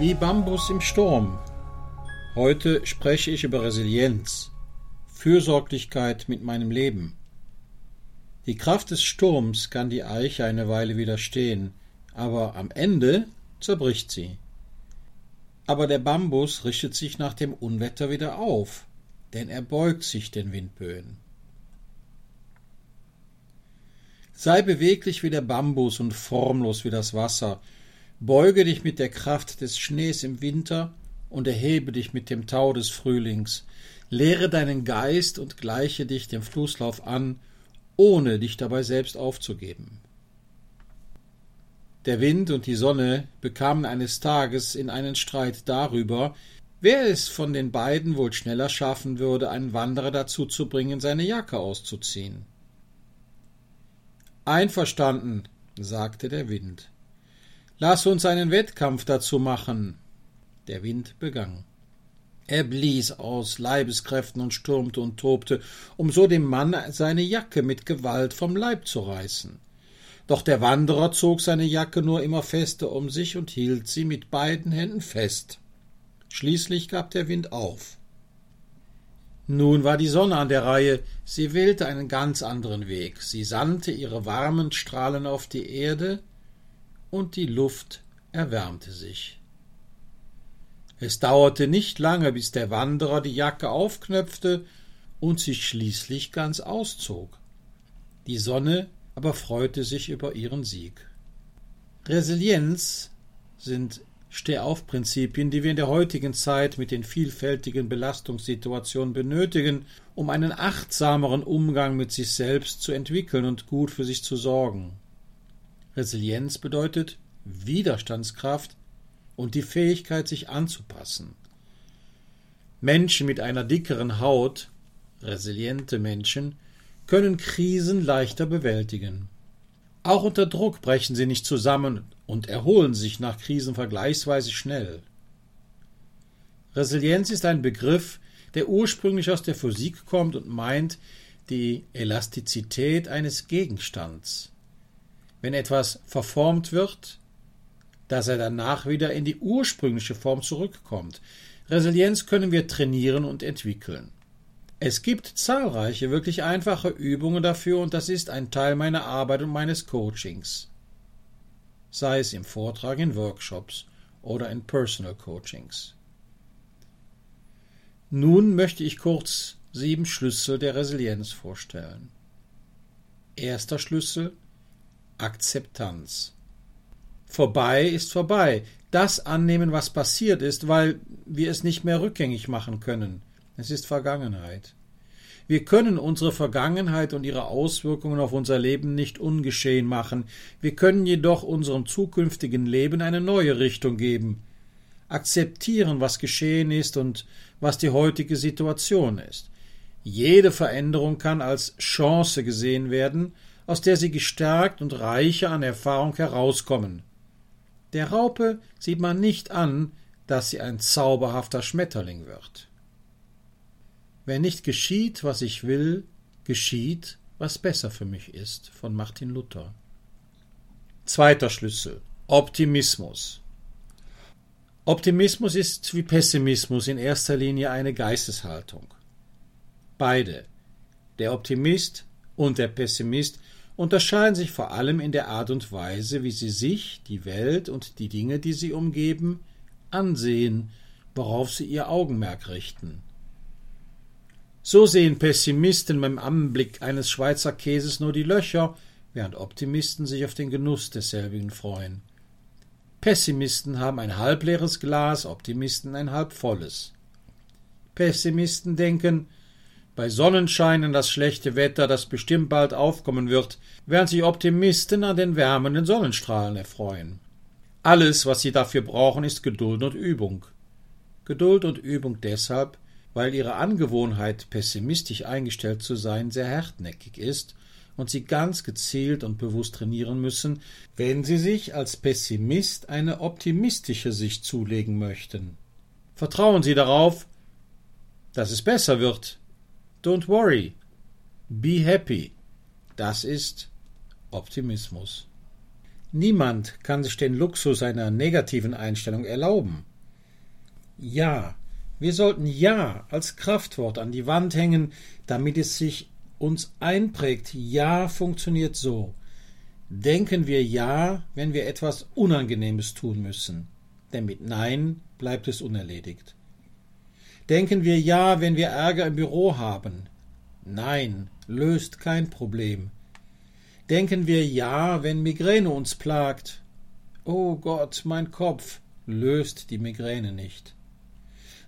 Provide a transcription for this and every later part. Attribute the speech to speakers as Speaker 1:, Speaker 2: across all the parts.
Speaker 1: Wie Bambus im Sturm. Heute spreche ich über Resilienz, Fürsorglichkeit mit meinem Leben. Die Kraft des Sturms kann die Eiche eine Weile widerstehen, aber am Ende zerbricht sie. Aber der Bambus richtet sich nach dem Unwetter wieder auf, denn er beugt sich den Windböen. Sei beweglich wie der Bambus und formlos wie das Wasser, beuge dich mit der Kraft des Schnees im Winter und erhebe dich mit dem Tau des Frühlings, lehre deinen Geist und gleiche dich dem Flusslauf an, ohne dich dabei selbst aufzugeben. Der Wind und die Sonne bekamen eines Tages in einen Streit darüber, wer es von den beiden wohl schneller schaffen würde, einen Wanderer dazu zu bringen, seine Jacke auszuziehen. Einverstanden, sagte der Wind. Lass uns einen Wettkampf dazu machen. Der Wind begann. Er blies aus Leibeskräften und stürmte und tobte, um so dem Mann seine Jacke mit Gewalt vom Leib zu reißen. Doch der Wanderer zog seine Jacke nur immer fester um sich und hielt sie mit beiden Händen fest. Schließlich gab der Wind auf. Nun war die Sonne an der Reihe, sie wählte einen ganz anderen Weg, sie sandte ihre warmen Strahlen auf die Erde, und die Luft erwärmte sich. Es dauerte nicht lange, bis der Wanderer die Jacke aufknöpfte und sich schließlich ganz auszog. Die Sonne aber freute sich über ihren Sieg. Resilienz sind Stehaufprinzipien, die wir in der heutigen Zeit mit den vielfältigen Belastungssituationen benötigen, um einen achtsameren Umgang mit sich selbst zu entwickeln und gut für sich zu sorgen. Resilienz bedeutet Widerstandskraft und die Fähigkeit, sich anzupassen. Menschen mit einer dickeren Haut, resiliente Menschen, können Krisen leichter bewältigen. Auch unter Druck brechen sie nicht zusammen und erholen sich nach Krisen vergleichsweise schnell. Resilienz ist ein Begriff, der ursprünglich aus der Physik kommt und meint die Elastizität eines Gegenstands. Wenn etwas verformt wird, dass er danach wieder in die ursprüngliche Form zurückkommt. Resilienz können wir trainieren und entwickeln. Es gibt zahlreiche wirklich einfache Übungen dafür und das ist ein Teil meiner Arbeit und meines Coachings. Sei es im Vortrag, in Workshops oder in Personal Coachings. Nun möchte ich kurz sieben Schlüssel der Resilienz vorstellen. Erster Schlüssel Akzeptanz. Vorbei ist vorbei. Das annehmen, was passiert ist, weil wir es nicht mehr rückgängig machen können. Es ist Vergangenheit. Wir können unsere Vergangenheit und ihre Auswirkungen auf unser Leben nicht ungeschehen machen, wir können jedoch unserem zukünftigen Leben eine neue Richtung geben, akzeptieren, was geschehen ist und was die heutige Situation ist. Jede Veränderung kann als Chance gesehen werden, aus der sie gestärkt und reicher an Erfahrung herauskommen. Der Raupe sieht man nicht an, dass sie ein zauberhafter Schmetterling wird. Wenn nicht geschieht, was ich will, geschieht, was besser für mich ist, von Martin Luther. Zweiter Schlüssel Optimismus. Optimismus ist wie Pessimismus in erster Linie eine Geisteshaltung. Beide, der Optimist und der Pessimist, unterscheiden sich vor allem in der Art und Weise, wie sie sich, die Welt und die Dinge, die sie umgeben, ansehen, worauf sie ihr Augenmerk richten. So sehen Pessimisten beim Anblick eines Schweizer Käses nur die Löcher, während Optimisten sich auf den Genuss desselbigen freuen. Pessimisten haben ein halbleeres Glas, Optimisten ein halbvolles. Pessimisten denken, bei Sonnenschein an das schlechte Wetter, das bestimmt bald aufkommen wird, während sich Optimisten an den wärmenden Sonnenstrahlen erfreuen. Alles, was sie dafür brauchen, ist Geduld und Übung. Geduld und Übung deshalb, weil ihre Angewohnheit, pessimistisch eingestellt zu sein, sehr hartnäckig ist und sie ganz gezielt und bewusst trainieren müssen, wenn sie sich als Pessimist eine optimistische Sicht zulegen möchten. Vertrauen Sie darauf, dass es besser wird. Don't worry. Be happy. Das ist Optimismus. Niemand kann sich den Luxus einer negativen Einstellung erlauben. Ja, wir sollten Ja als Kraftwort an die Wand hängen, damit es sich uns einprägt. Ja funktioniert so. Denken wir Ja, wenn wir etwas Unangenehmes tun müssen, denn mit Nein bleibt es unerledigt. Denken wir Ja, wenn wir Ärger im Büro haben. Nein löst kein Problem, Denken wir ja, wenn Migräne uns plagt. Oh Gott, mein Kopf löst die Migräne nicht.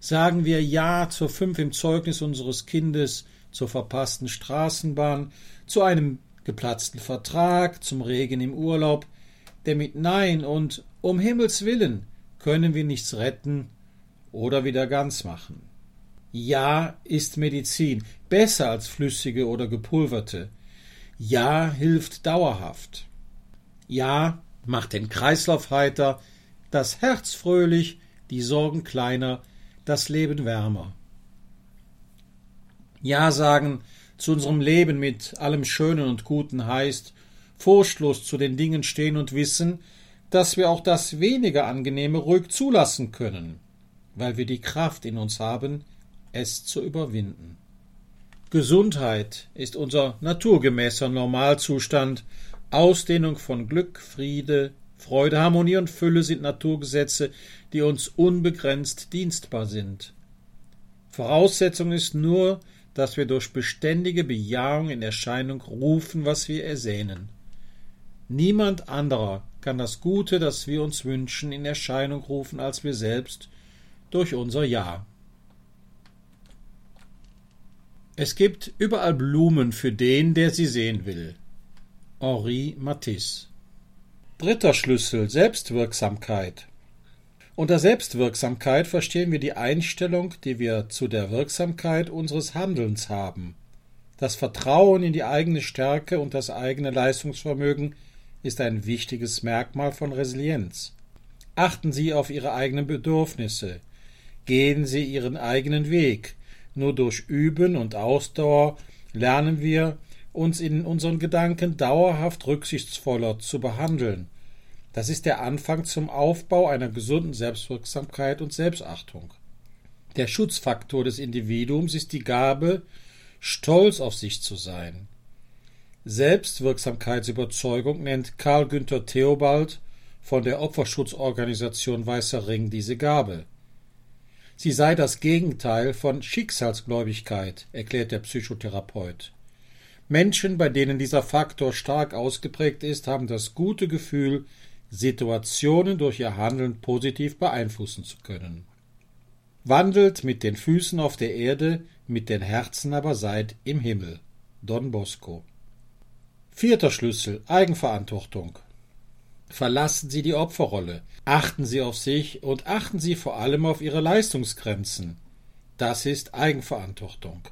Speaker 1: Sagen wir Ja zur fünf im Zeugnis unseres Kindes, zur verpassten Straßenbahn, zu einem geplatzten Vertrag, zum Regen im Urlaub, denn mit Nein und um Himmels willen können wir nichts retten oder wieder ganz machen. Ja ist Medizin, besser als flüssige oder gepulverte. Ja hilft dauerhaft. Ja macht den Kreislauf heiter, das Herz fröhlich, die Sorgen kleiner, das Leben wärmer. Ja sagen zu unserem Leben mit allem Schönen und Guten heißt, furchtlos zu den Dingen stehen und wissen, dass wir auch das weniger Angenehme ruhig zulassen können, weil wir die Kraft in uns haben, es zu überwinden. Gesundheit ist unser naturgemäßer Normalzustand. Ausdehnung von Glück, Friede, Freude, Harmonie und Fülle sind Naturgesetze, die uns unbegrenzt dienstbar sind. Voraussetzung ist nur, dass wir durch beständige Bejahung in Erscheinung rufen, was wir ersehnen. Niemand anderer kann das Gute, das wir uns wünschen, in Erscheinung rufen als wir selbst durch unser Ja. Es gibt überall Blumen für den, der sie sehen will. Henri Matisse. Dritter Schlüssel Selbstwirksamkeit. Unter Selbstwirksamkeit verstehen wir die Einstellung, die wir zu der Wirksamkeit unseres Handelns haben. Das Vertrauen in die eigene Stärke und das eigene Leistungsvermögen ist ein wichtiges Merkmal von Resilienz. Achten Sie auf Ihre eigenen Bedürfnisse. Gehen Sie Ihren eigenen Weg. Nur durch Üben und Ausdauer lernen wir, uns in unseren Gedanken dauerhaft rücksichtsvoller zu behandeln. Das ist der Anfang zum Aufbau einer gesunden Selbstwirksamkeit und Selbstachtung. Der Schutzfaktor des Individuums ist die Gabe, stolz auf sich zu sein. Selbstwirksamkeitsüberzeugung nennt Karl Günther Theobald von der Opferschutzorganisation Weißer Ring diese Gabe. Sie sei das Gegenteil von Schicksalsgläubigkeit, erklärt der Psychotherapeut. Menschen, bei denen dieser Faktor stark ausgeprägt ist, haben das gute Gefühl, Situationen durch ihr Handeln positiv beeinflussen zu können. Wandelt mit den Füßen auf der Erde, mit den Herzen aber seid im Himmel. Don Bosco. Vierter Schlüssel Eigenverantwortung. Verlassen Sie die Opferrolle. Achten Sie auf sich und achten Sie vor allem auf Ihre Leistungsgrenzen. Das ist Eigenverantwortung.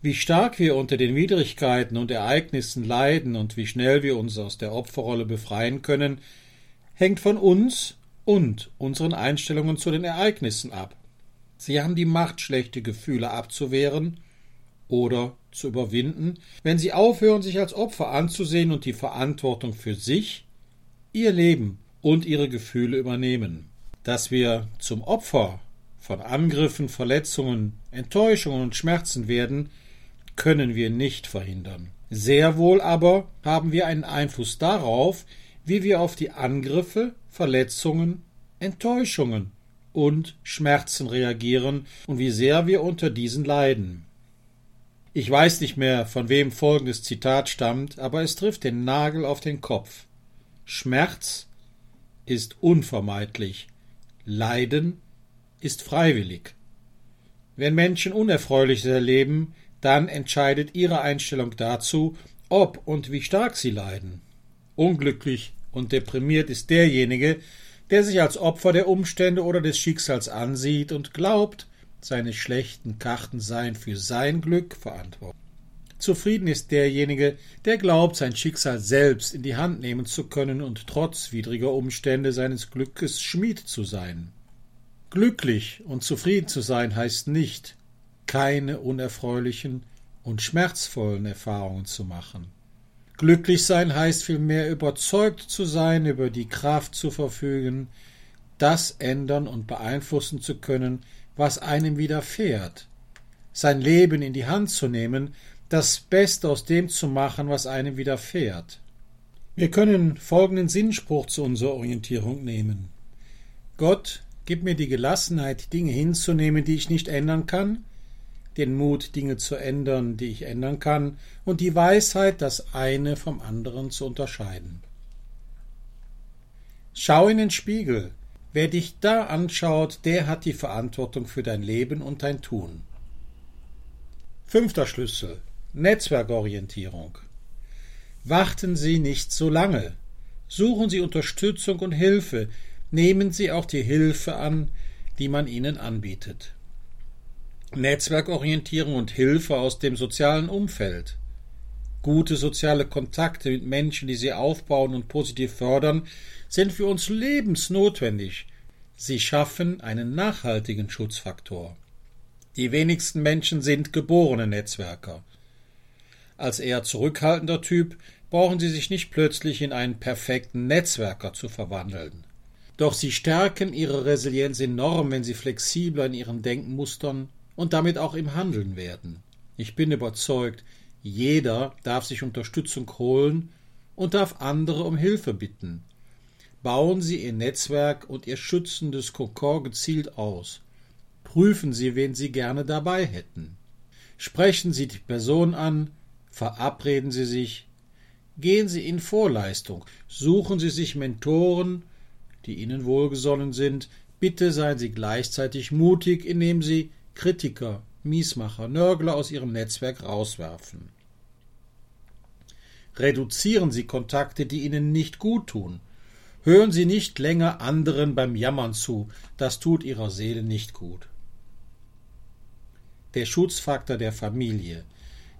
Speaker 1: Wie stark wir unter den Widrigkeiten und Ereignissen leiden und wie schnell wir uns aus der Opferrolle befreien können, hängt von uns und unseren Einstellungen zu den Ereignissen ab. Sie haben die Macht, schlechte Gefühle abzuwehren oder zu überwinden, wenn Sie aufhören, sich als Opfer anzusehen und die Verantwortung für sich ihr Leben und ihre Gefühle übernehmen. Dass wir zum Opfer von Angriffen, Verletzungen, Enttäuschungen und Schmerzen werden, können wir nicht verhindern. Sehr wohl aber haben wir einen Einfluss darauf, wie wir auf die Angriffe, Verletzungen, Enttäuschungen und Schmerzen reagieren und wie sehr wir unter diesen leiden. Ich weiß nicht mehr, von wem folgendes Zitat stammt, aber es trifft den Nagel auf den Kopf. Schmerz ist unvermeidlich, Leiden ist freiwillig. Wenn Menschen Unerfreuliches erleben, dann entscheidet ihre Einstellung dazu, ob und wie stark sie leiden. Unglücklich und deprimiert ist derjenige, der sich als Opfer der Umstände oder des Schicksals ansieht und glaubt, seine schlechten Karten seien für sein Glück verantwortlich. Zufrieden ist derjenige, der glaubt, sein Schicksal selbst in die Hand nehmen zu können und trotz widriger Umstände seines Glückes Schmied zu sein. Glücklich und zufrieden zu sein heißt nicht, keine unerfreulichen und schmerzvollen Erfahrungen zu machen. Glücklich sein heißt vielmehr überzeugt zu sein, über die Kraft zu verfügen, das ändern und beeinflussen zu können, was einem widerfährt, sein Leben in die Hand zu nehmen, das Beste aus dem zu machen, was einem widerfährt. Wir können folgenden Sinnspruch zu unserer Orientierung nehmen. Gott, gib mir die Gelassenheit, Dinge hinzunehmen, die ich nicht ändern kann, den Mut, Dinge zu ändern, die ich ändern kann, und die Weisheit, das eine vom anderen zu unterscheiden. Schau in den Spiegel. Wer dich da anschaut, der hat die Verantwortung für dein Leben und dein Tun. Fünfter Schlüssel Netzwerkorientierung. Warten Sie nicht so lange. Suchen Sie Unterstützung und Hilfe. Nehmen Sie auch die Hilfe an, die man Ihnen anbietet. Netzwerkorientierung und Hilfe aus dem sozialen Umfeld. Gute soziale Kontakte mit Menschen, die sie aufbauen und positiv fördern, sind für uns lebensnotwendig. Sie schaffen einen nachhaltigen Schutzfaktor. Die wenigsten Menschen sind geborene Netzwerker. Als eher zurückhaltender Typ brauchen sie sich nicht plötzlich in einen perfekten Netzwerker zu verwandeln. Doch sie stärken ihre Resilienz enorm, wenn sie flexibler in ihren Denkmustern und damit auch im Handeln werden. Ich bin überzeugt, jeder darf sich Unterstützung holen und darf andere um Hilfe bitten. Bauen Sie Ihr Netzwerk und Ihr schützendes Kokon gezielt aus. Prüfen Sie, wen Sie gerne dabei hätten. Sprechen Sie die Person an, verabreden Sie sich, gehen Sie in Vorleistung, suchen Sie sich Mentoren, die Ihnen wohlgesonnen sind, bitte seien Sie gleichzeitig mutig, indem Sie Kritiker, Miesmacher, Nörgler aus ihrem Netzwerk rauswerfen. Reduzieren Sie Kontakte, die Ihnen nicht gut tun. Hören Sie nicht länger anderen beim Jammern zu, das tut Ihrer Seele nicht gut. Der Schutzfaktor der Familie.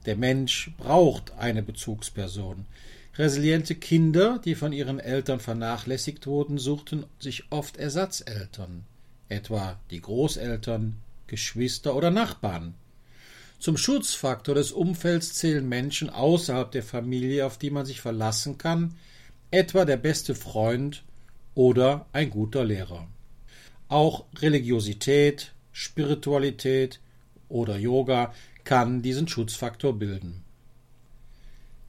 Speaker 1: Der Mensch braucht eine Bezugsperson. Resiliente Kinder, die von ihren Eltern vernachlässigt wurden, suchten sich oft Ersatzeltern, etwa die Großeltern, Geschwister oder Nachbarn. Zum Schutzfaktor des Umfelds zählen Menschen außerhalb der Familie, auf die man sich verlassen kann, etwa der beste Freund oder ein guter Lehrer. Auch Religiosität, Spiritualität oder Yoga kann diesen Schutzfaktor bilden.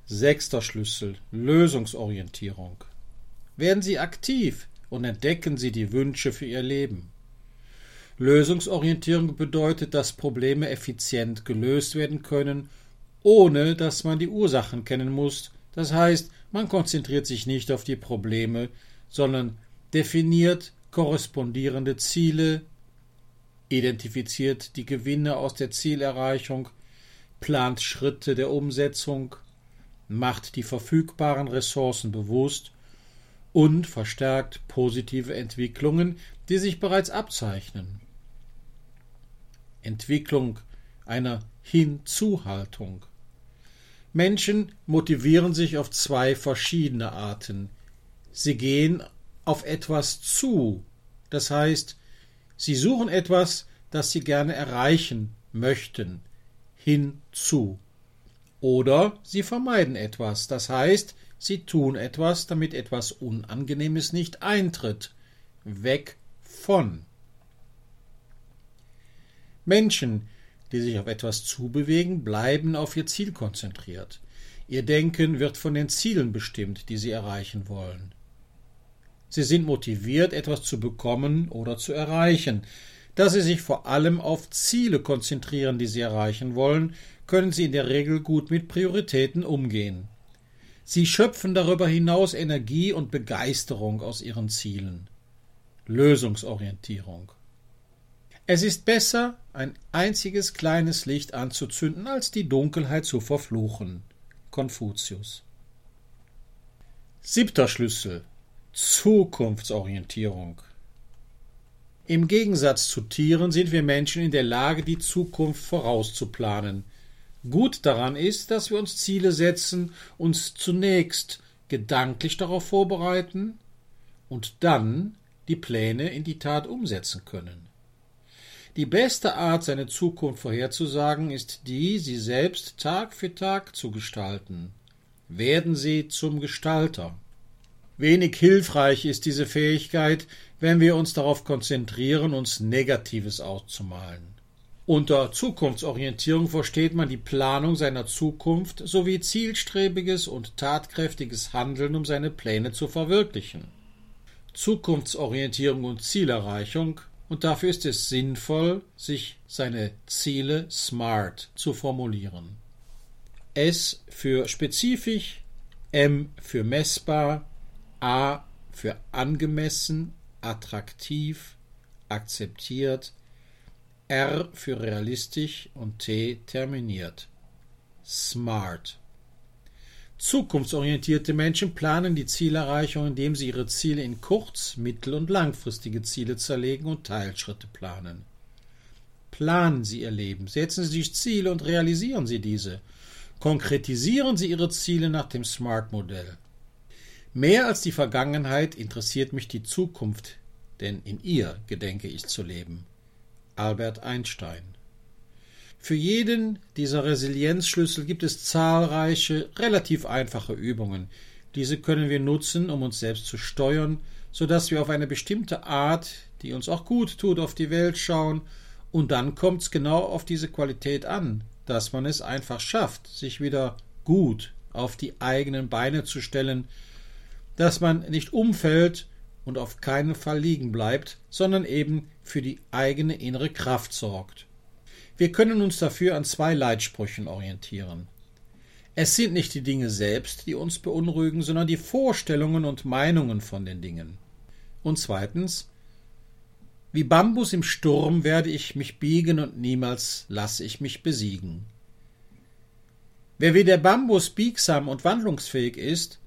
Speaker 1: Sechster Schlüssel Lösungsorientierung. Werden Sie aktiv und entdecken Sie die Wünsche für Ihr Leben. Lösungsorientierung bedeutet, dass Probleme effizient gelöst werden können, ohne dass man die Ursachen kennen muss. Das heißt, man konzentriert sich nicht auf die Probleme, sondern definiert korrespondierende Ziele, identifiziert die Gewinne aus der Zielerreichung, plant Schritte der Umsetzung, macht die verfügbaren Ressourcen bewusst und verstärkt positive Entwicklungen, die sich bereits abzeichnen. Entwicklung einer Hinzuhaltung. Menschen motivieren sich auf zwei verschiedene Arten. Sie gehen auf etwas zu, das heißt, sie suchen etwas, das sie gerne erreichen möchten, hinzu. Oder sie vermeiden etwas, das heißt, sie tun etwas, damit etwas Unangenehmes nicht eintritt, weg von. Menschen, die sich auf etwas zubewegen, bleiben auf ihr Ziel konzentriert. Ihr Denken wird von den Zielen bestimmt, die sie erreichen wollen. Sie sind motiviert, etwas zu bekommen oder zu erreichen. Da sie sich vor allem auf Ziele konzentrieren, die sie erreichen wollen, können sie in der Regel gut mit Prioritäten umgehen. Sie schöpfen darüber hinaus Energie und Begeisterung aus ihren Zielen. Lösungsorientierung. Es ist besser, ein einziges kleines Licht anzuzünden, als die Dunkelheit zu verfluchen. Konfuzius. Siebter Schlüssel Zukunftsorientierung. Im Gegensatz zu Tieren sind wir Menschen in der Lage, die Zukunft vorauszuplanen. Gut daran ist, dass wir uns Ziele setzen, uns zunächst gedanklich darauf vorbereiten und dann die Pläne in die Tat umsetzen können. Die beste Art, seine Zukunft vorherzusagen, ist die, sie selbst Tag für Tag zu gestalten. werden Sie zum Gestalter. Wenig hilfreich ist diese Fähigkeit, wenn wir uns darauf konzentrieren, uns Negatives auszumalen. Unter Zukunftsorientierung versteht man die Planung seiner Zukunft sowie zielstrebiges und tatkräftiges Handeln, um seine Pläne zu verwirklichen. Zukunftsorientierung und Zielerreichung und dafür ist es sinnvoll, sich seine Ziele smart zu formulieren. S für spezifisch, M für messbar, A für angemessen, attraktiv, akzeptiert, R für realistisch und T terminiert. Smart. Zukunftsorientierte Menschen planen die Zielerreichung, indem sie ihre Ziele in kurz-, mittel- und langfristige Ziele zerlegen und Teilschritte planen. Planen Sie Ihr Leben, setzen Sie sich Ziele und realisieren Sie diese. Konkretisieren Sie Ihre Ziele nach dem SMART-Modell. Mehr als die Vergangenheit interessiert mich die Zukunft, denn in ihr gedenke ich zu leben. Albert Einstein für jeden dieser Resilienzschlüssel gibt es zahlreiche, relativ einfache Übungen. Diese können wir nutzen, um uns selbst zu steuern, so dass wir auf eine bestimmte Art, die uns auch gut tut, auf die Welt schauen, und dann kommt es genau auf diese Qualität an, dass man es einfach schafft, sich wieder gut auf die eigenen Beine zu stellen, dass man nicht umfällt und auf keinen Fall liegen bleibt, sondern eben für die eigene innere Kraft sorgt. Wir können uns dafür an zwei Leitsprüchen orientieren. Es sind nicht die Dinge selbst, die uns beunruhigen, sondern die Vorstellungen und Meinungen von den Dingen. Und zweitens, wie Bambus im Sturm werde ich mich biegen und niemals lasse ich mich besiegen. Wer wie der Bambus biegsam und wandlungsfähig ist,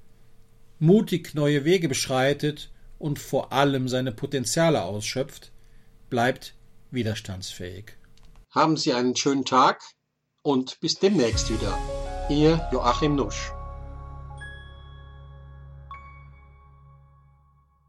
Speaker 1: mutig neue Wege beschreitet und vor allem seine Potenziale ausschöpft, bleibt widerstandsfähig.
Speaker 2: Haben Sie einen schönen Tag und bis demnächst wieder. Ihr Joachim Nusch.